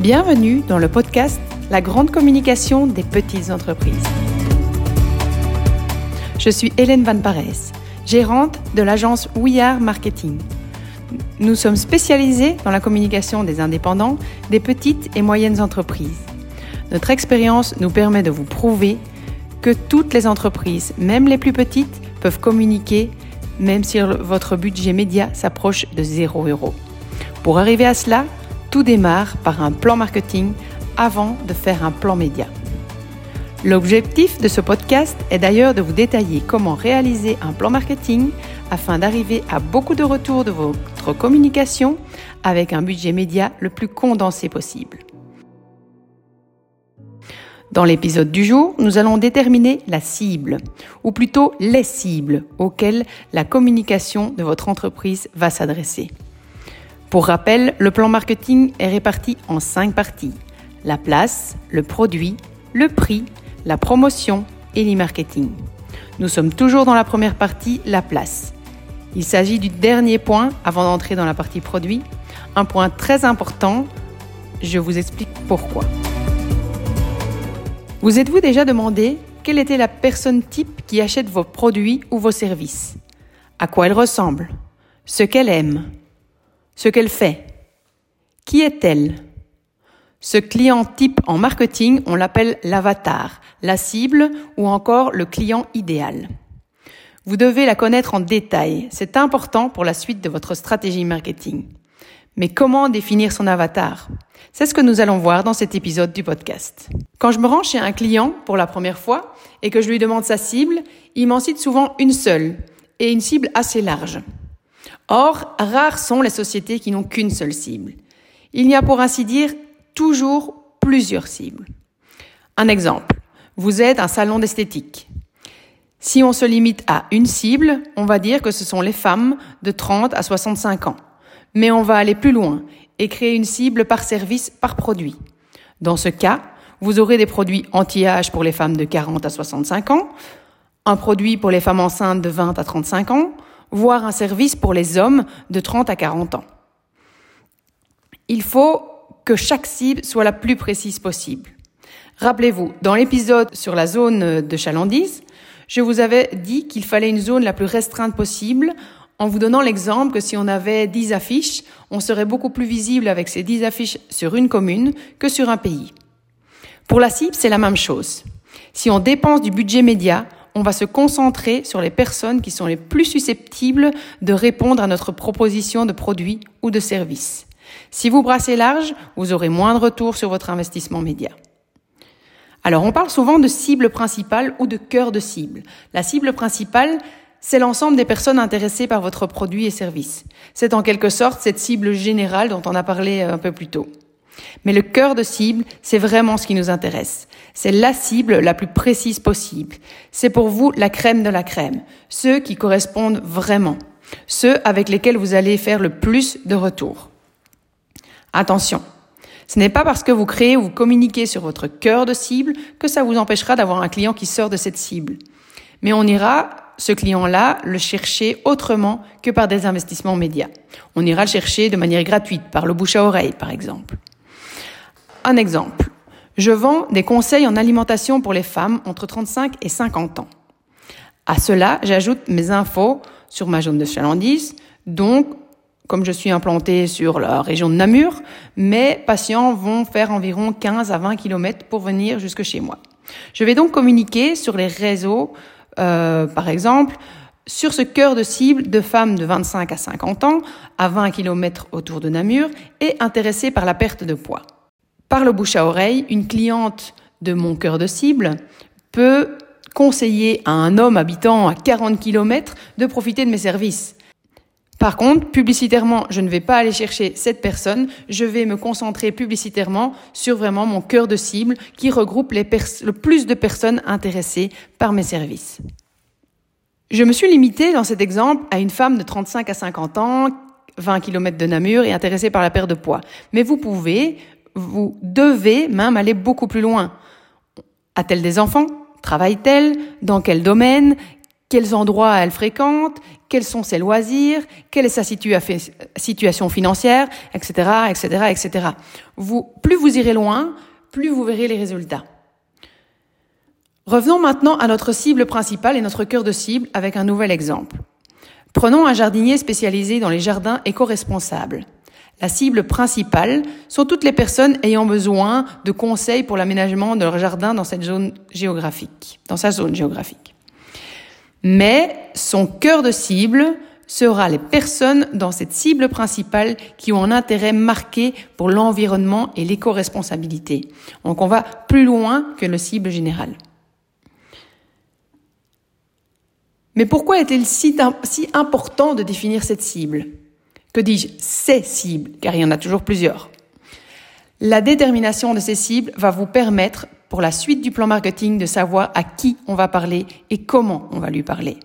Bienvenue dans le podcast La grande communication des petites entreprises. Je suis Hélène Van Pares, gérante de l'agence We Are Marketing. Nous sommes spécialisés dans la communication des indépendants, des petites et moyennes entreprises. Notre expérience nous permet de vous prouver que toutes les entreprises, même les plus petites, peuvent communiquer même si votre budget média s'approche de 0 euros. Pour arriver à cela, tout démarre par un plan marketing avant de faire un plan média. L'objectif de ce podcast est d'ailleurs de vous détailler comment réaliser un plan marketing afin d'arriver à beaucoup de retours de votre communication avec un budget média le plus condensé possible. Dans l'épisode du jour, nous allons déterminer la cible, ou plutôt les cibles auxquelles la communication de votre entreprise va s'adresser. Pour rappel, le plan marketing est réparti en cinq parties. La place, le produit, le prix, la promotion et l'e-marketing. Nous sommes toujours dans la première partie, la place. Il s'agit du dernier point avant d'entrer dans la partie produit. Un point très important, je vous explique pourquoi. Vous êtes-vous déjà demandé quelle était la personne type qui achète vos produits ou vos services? À quoi elle ressemble? Ce qu'elle aime? Ce qu'elle fait Qui est-elle? Ce client type en marketing, on l'appelle l'avatar, la cible ou encore le client idéal. Vous devez la connaître en détail. C'est important pour la suite de votre stratégie marketing. Mais comment définir son avatar? C'est ce que nous allons voir dans cet épisode du podcast. Quand je me rends chez un client pour la première fois et que je lui demande sa cible, il m'en cite souvent une seule et une cible assez large. Or, rares sont les sociétés qui n'ont qu'une seule cible. Il y a pour ainsi dire toujours plusieurs cibles. Un exemple. Vous êtes un salon d'esthétique. Si on se limite à une cible, on va dire que ce sont les femmes de 30 à 65 ans. Mais on va aller plus loin et créer une cible par service, par produit. Dans ce cas, vous aurez des produits anti-âge pour les femmes de 40 à 65 ans, un produit pour les femmes enceintes de 20 à 35 ans, voire un service pour les hommes de 30 à 40 ans. Il faut que chaque cible soit la plus précise possible. Rappelez-vous, dans l'épisode sur la zone de chalandise, je vous avais dit qu'il fallait une zone la plus restreinte possible en vous donnant l'exemple que si on avait 10 affiches, on serait beaucoup plus visible avec ces 10 affiches sur une commune que sur un pays. Pour la cible, c'est la même chose. Si on dépense du budget média, on va se concentrer sur les personnes qui sont les plus susceptibles de répondre à notre proposition de produit ou de service. Si vous brassez large, vous aurez moins de retour sur votre investissement média. Alors, on parle souvent de cible principale ou de cœur de cible. La cible principale, c'est l'ensemble des personnes intéressées par votre produit et service. C'est en quelque sorte cette cible générale dont on a parlé euh, un peu plus tôt. Mais le cœur de cible, c'est vraiment ce qui nous intéresse. C'est la cible la plus précise possible. C'est pour vous la crème de la crème, ceux qui correspondent vraiment, ceux avec lesquels vous allez faire le plus de retours. Attention, ce n'est pas parce que vous créez ou vous communiquez sur votre cœur de cible que ça vous empêchera d'avoir un client qui sort de cette cible. Mais on ira ce client-là le chercher autrement que par des investissements médias. On ira le chercher de manière gratuite, par le bouche à oreille, par exemple. Un exemple. Je vends des conseils en alimentation pour les femmes entre 35 et 50 ans. À cela, j'ajoute mes infos sur ma zone de chalandise. Donc, comme je suis implantée sur la région de Namur, mes patients vont faire environ 15 à 20 km pour venir jusque chez moi. Je vais donc communiquer sur les réseaux euh, par exemple, sur ce cœur de cible de femmes de 25 à 50 ans, à 20 km autour de Namur, et intéressées par la perte de poids. Par le bouche à oreille, une cliente de mon cœur de cible peut conseiller à un homme habitant à 40 km de profiter de mes services. Par contre, publicitairement, je ne vais pas aller chercher cette personne, je vais me concentrer publicitairement sur vraiment mon cœur de cible qui regroupe le plus de personnes intéressées par mes services. Je me suis limitée dans cet exemple à une femme de 35 à 50 ans, 20 km de Namur et intéressée par la perte de poids. Mais vous pouvez, vous devez même aller beaucoup plus loin. A-t-elle des enfants? Travaille-t-elle? Dans quel domaine? Quels endroits elle fréquente, quels sont ses loisirs, quelle est sa situation financière, etc., etc., etc. Plus vous irez loin, plus vous verrez les résultats. Revenons maintenant à notre cible principale et notre cœur de cible avec un nouvel exemple. Prenons un jardinier spécialisé dans les jardins éco-responsables. La cible principale sont toutes les personnes ayant besoin de conseils pour l'aménagement de leur jardin dans cette zone géographique, dans sa zone géographique. Mais son cœur de cible sera les personnes dans cette cible principale qui ont un intérêt marqué pour l'environnement et l'éco-responsabilité. Donc on va plus loin que le cible général. Mais pourquoi est-il si, si important de définir cette cible? Que dis-je? Ces cibles, car il y en a toujours plusieurs. La détermination de ces cibles va vous permettre, pour la suite du plan marketing, de savoir à qui on va parler et comment on va lui parler.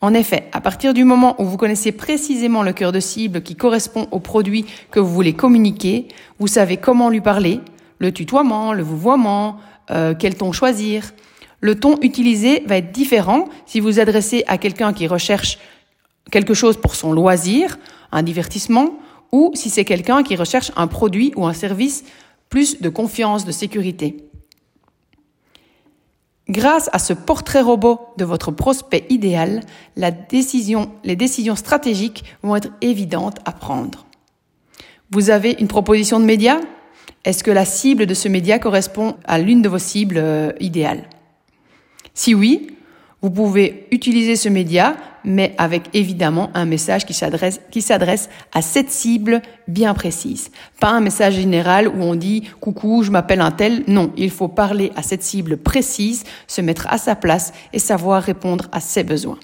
En effet, à partir du moment où vous connaissez précisément le cœur de cible qui correspond au produit que vous voulez communiquer, vous savez comment lui parler, le tutoiement, le vouvoiement, euh, quel ton choisir, le ton utilisé va être différent si vous adressez à quelqu'un qui recherche quelque chose pour son loisir, un divertissement, ou si c'est quelqu'un qui recherche un produit ou un service plus de confiance, de sécurité. Grâce à ce portrait robot de votre prospect idéal, les décisions stratégiques vont être évidentes à prendre. Vous avez une proposition de média? Est-ce que la cible de ce média correspond à l'une de vos cibles euh, idéales? Si oui, vous pouvez utiliser ce média, mais avec évidemment un message qui s'adresse, qui s'adresse à cette cible bien précise. Pas un message général où on dit coucou, je m'appelle un tel. Non, il faut parler à cette cible précise, se mettre à sa place et savoir répondre à ses besoins.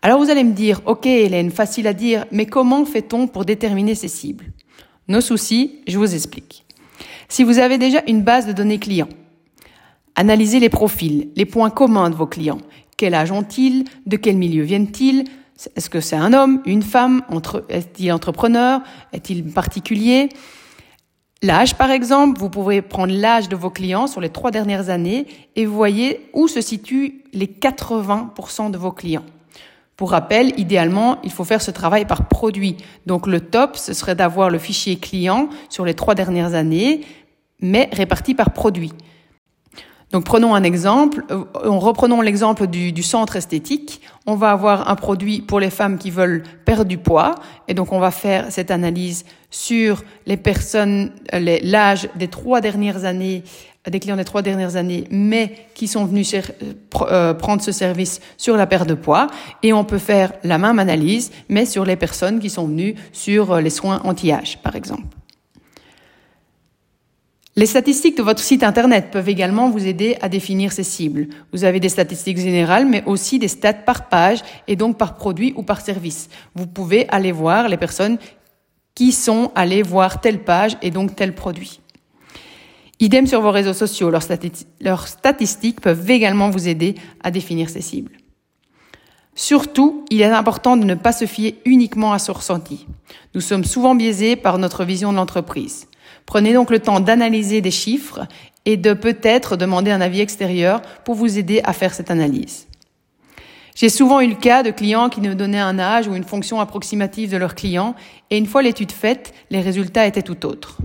Alors vous allez me dire, ok Hélène, facile à dire, mais comment fait-on pour déterminer ces cibles? Nos soucis, je vous explique. Si vous avez déjà une base de données clients, Analysez les profils, les points communs de vos clients. Quel âge ont-ils? De quel milieu viennent-ils? Est-ce que c'est un homme, une femme? Est-il entrepreneur? Est-il particulier? L'âge, par exemple, vous pouvez prendre l'âge de vos clients sur les trois dernières années et vous voyez où se situent les 80% de vos clients. Pour rappel, idéalement, il faut faire ce travail par produit. Donc le top, ce serait d'avoir le fichier client sur les trois dernières années, mais réparti par produit. Donc prenons un exemple, euh, reprenons l'exemple du, centre esthétique. On va avoir un produit pour les femmes qui veulent perdre du poids, et donc on va faire cette analyse sur les personnes, euh, l'âge des trois dernières années, des clients des trois dernières années, mais qui sont venus euh, prendre ce service sur la perte de poids, et on peut faire la même analyse, mais sur les personnes qui sont venues sur les soins anti-âge, par exemple. Les statistiques de votre site Internet peuvent également vous aider à définir ces cibles. Vous avez des statistiques générales, mais aussi des stats par page et donc par produit ou par service. Vous pouvez aller voir les personnes qui sont allées voir telle page et donc tel produit. Idem sur vos réseaux sociaux, leurs, statistiques peuvent également vous aider à définir ces cibles. Surtout, il est important de ne pas se fier uniquement à ce ressenti. Nous sommes souvent biaisés par notre vision de l'entreprise. Prenez donc le temps d'analyser des chiffres et de peut-être demander un avis extérieur pour vous aider à faire cette analyse. J'ai souvent eu le cas de clients qui nous donnaient un âge ou une fonction approximative de leur client et une fois l'étude faite, les résultats étaient tout autres.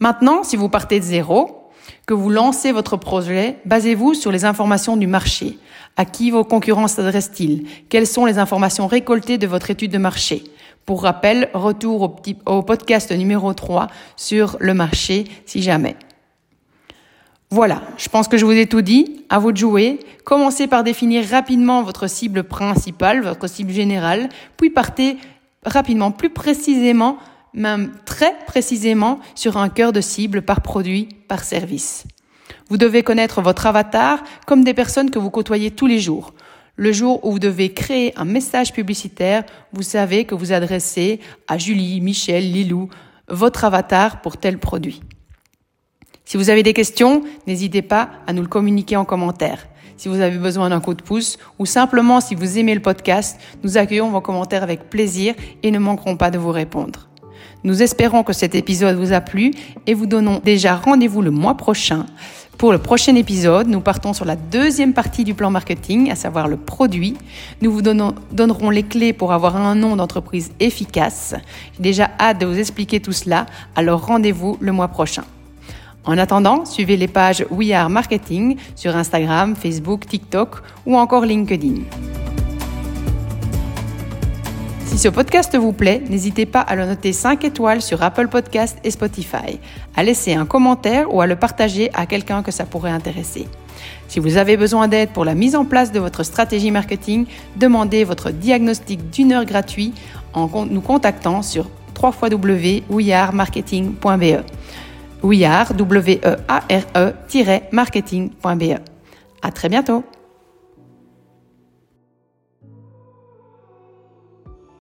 Maintenant, si vous partez de zéro, que vous lancez votre projet, basez-vous sur les informations du marché. À qui vos concurrents s'adressent-ils? Quelles sont les informations récoltées de votre étude de marché? Pour rappel, retour au, podcast numéro 3 sur le marché si jamais. Voilà, je pense que je vous ai tout dit. À vous de jouer. Commencez par définir rapidement votre cible principale, votre cible générale, puis partez rapidement, plus précisément, même très précisément, sur un cœur de cible par produit, par service. Vous devez connaître votre avatar comme des personnes que vous côtoyez tous les jours. Le jour où vous devez créer un message publicitaire, vous savez que vous adressez à Julie, Michel, Lilou, votre avatar pour tel produit. Si vous avez des questions, n'hésitez pas à nous le communiquer en commentaire. Si vous avez besoin d'un coup de pouce ou simplement si vous aimez le podcast, nous accueillons vos commentaires avec plaisir et ne manquerons pas de vous répondre. Nous espérons que cet épisode vous a plu et vous donnons déjà rendez-vous le mois prochain Pour le prochain épisode, nous partons sur la deuxième partie du plan marketing, à savoir le produit. Nous vous donnerons les clés pour avoir un nom d'entreprise efficace. J'ai déjà hâte de vous expliquer tout cela, alors rendez-vous le mois prochain. En attendant, suivez les pages We Are Marketing sur Instagram, Facebook, TikTok ou encore LinkedIn. Si ce podcast vous plaît, n'hésitez pas à le noter 5 étoiles sur Apple Podcast et Spotify, à laisser un commentaire ou à le partager à quelqu'un que ça pourrait intéresser. Si vous avez besoin d'aide pour la mise en place de votre stratégie marketing, demandez votre diagnostic d'une heure gratuit en nous contactant sur www.wearemarketing.be. We are, W-E-A-R-E-marketing.be. À très bientôt!